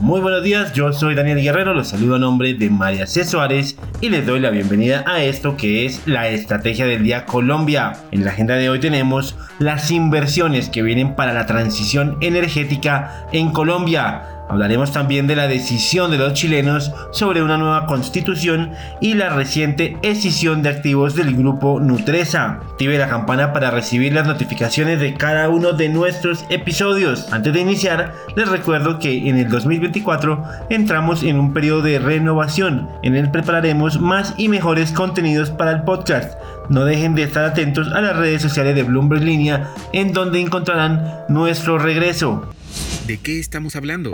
Muy buenos días, yo soy Daniel Guerrero, los saludo a nombre de María C. Suárez y les doy la bienvenida a esto que es la Estrategia del Día Colombia. En la agenda de hoy tenemos las inversiones que vienen para la transición energética en Colombia Hablaremos también de la decisión de los chilenos sobre una nueva constitución y la reciente escisión de activos del grupo Nutresa. Active la campana para recibir las notificaciones de cada uno de nuestros episodios. Antes de iniciar, les recuerdo que en el 2024 entramos en un periodo de renovación. En el prepararemos más y mejores contenidos para el podcast. No dejen de estar atentos a las redes sociales de Bloomberg Línea en donde encontrarán nuestro regreso. ¿De qué estamos hablando?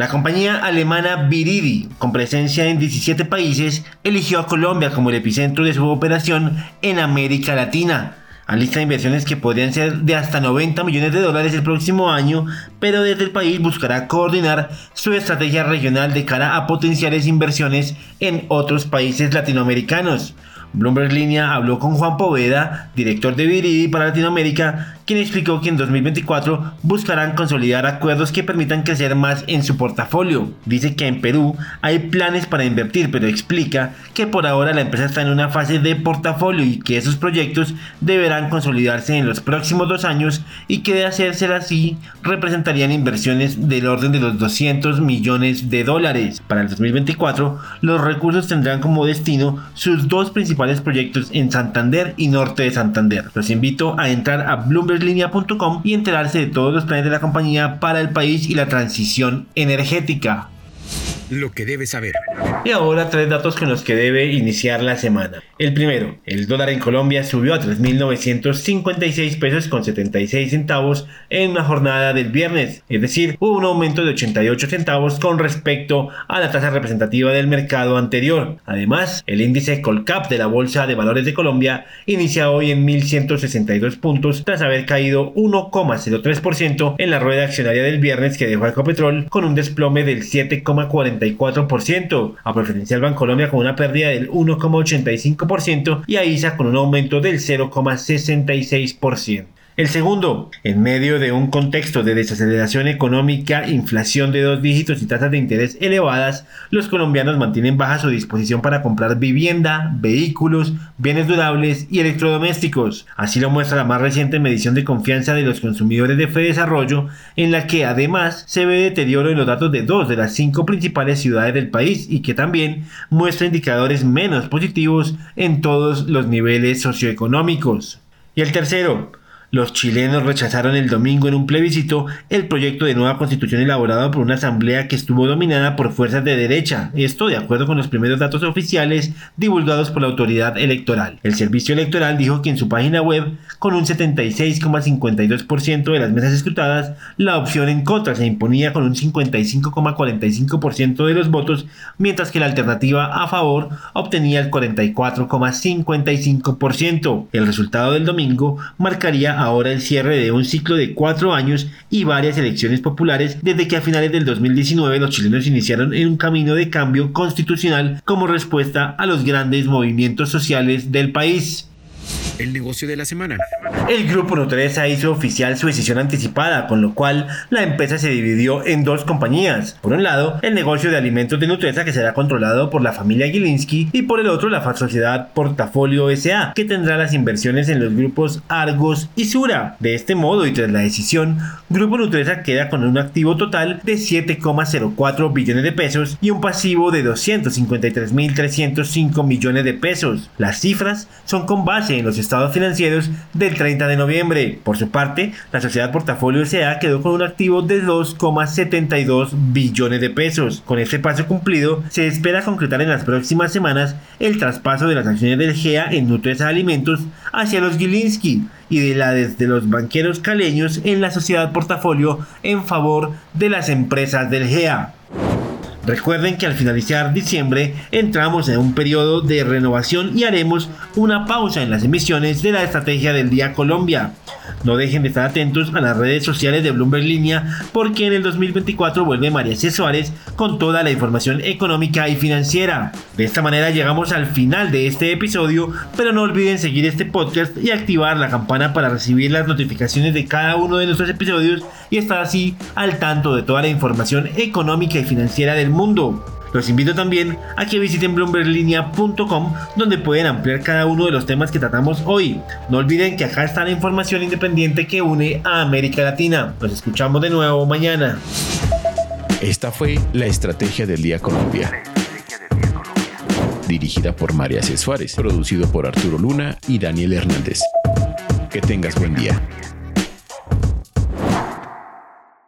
La compañía alemana Viridi, con presencia en 17 países, eligió a Colombia como el epicentro de su operación en América Latina. lista inversiones que podrían ser de hasta 90 millones de dólares el próximo año, pero desde el país buscará coordinar su estrategia regional de cara a potenciales inversiones en otros países latinoamericanos. Bloomberg Línea habló con Juan Poveda, director de Viridi para Latinoamérica, quien explicó que en 2024 buscarán consolidar acuerdos que permitan crecer más en su portafolio. Dice que en Perú hay planes para invertir, pero explica que por ahora la empresa está en una fase de portafolio y que esos proyectos deberán consolidarse en los próximos dos años y que de hacerse así representarían inversiones del orden de los 200 millones de dólares. Para el 2024, los recursos tendrán como destino sus dos principales proyectos en Santander y norte de Santander. Los invito a entrar a Bloomberg linea.com y enterarse de todos los planes de la compañía para el país y la transición energética lo que debe saber. Y ahora tres datos con los que debe iniciar la semana. El primero, el dólar en Colombia subió a 3.956 pesos con 76 centavos en una jornada del viernes, es decir, hubo un aumento de 88 centavos con respecto a la tasa representativa del mercado anterior. Además, el índice Colcap de la Bolsa de Valores de Colombia inicia hoy en 1.162 puntos tras haber caído 1,03% en la rueda accionaria del viernes que dejó a Ecopetrol con un desplome del 7,40 a Preferencial Bancolombia con una pérdida del 1,85% y a ISA con un aumento del 0,66%. El segundo, en medio de un contexto de desaceleración económica, inflación de dos dígitos y tasas de interés elevadas, los colombianos mantienen baja su disposición para comprar vivienda, vehículos, bienes durables y electrodomésticos. Así lo muestra la más reciente medición de confianza de los consumidores de Desarrollo, en la que además se ve deterioro en los datos de dos de las cinco principales ciudades del país y que también muestra indicadores menos positivos en todos los niveles socioeconómicos. Y el tercero, los chilenos rechazaron el domingo en un plebiscito el proyecto de nueva constitución elaborado por una asamblea que estuvo dominada por fuerzas de derecha, esto de acuerdo con los primeros datos oficiales divulgados por la autoridad electoral. El servicio electoral dijo que en su página web, con un 76,52% de las mesas escrutadas, la opción en contra se imponía con un 55,45% de los votos, mientras que la alternativa a favor obtenía el 44,55%. El resultado del domingo marcaría ahora el cierre de un ciclo de cuatro años y varias elecciones populares desde que a finales del 2019 los chilenos iniciaron en un camino de cambio constitucional como respuesta a los grandes movimientos sociales del país el negocio de la semana. El grupo Nutresa hizo oficial su decisión anticipada, con lo cual la empresa se dividió en dos compañías. Por un lado, el negocio de alimentos de Nutresa que será controlado por la familia Gilinski y por el otro la sociedad Portafolio SA, que tendrá las inversiones en los grupos Argos y Sura. De este modo y tras la decisión, Grupo Nutresa queda con un activo total de 7,04 billones de pesos y un pasivo de 253.305 millones de pesos. Las cifras son con base en los estados financieros del 30 de noviembre. Por su parte, la sociedad Portafolio SA quedó con un activo de 2,72 billones de pesos. Con este paso cumplido, se espera concretar en las próximas semanas el traspaso de las acciones del GEA en Nutresa Alimentos hacia los Gilinski y de la desde los banqueros caleños en la sociedad Portafolio en favor de las empresas del GEA. Recuerden que al finalizar diciembre entramos en un periodo de renovación y haremos una pausa en las emisiones de la Estrategia del Día Colombia. No dejen de estar atentos a las redes sociales de Bloomberg Línea porque en el 2024 vuelve María C. Suárez con toda la información económica y financiera. De esta manera llegamos al final de este episodio, pero no olviden seguir este podcast y activar la campana para recibir las notificaciones de cada uno de nuestros episodios y estar así al tanto de toda la información económica y financiera del mundo. Los invito también a que visiten bloomberglinea.com donde pueden ampliar cada uno de los temas que tratamos hoy. No olviden que acá está la información independiente que une a América Latina. Nos escuchamos de nuevo mañana. Esta fue la Estrategia del Día Colombia. Dirigida por María C. Suárez, producido por Arturo Luna y Daniel Hernández. Que tengas buen día.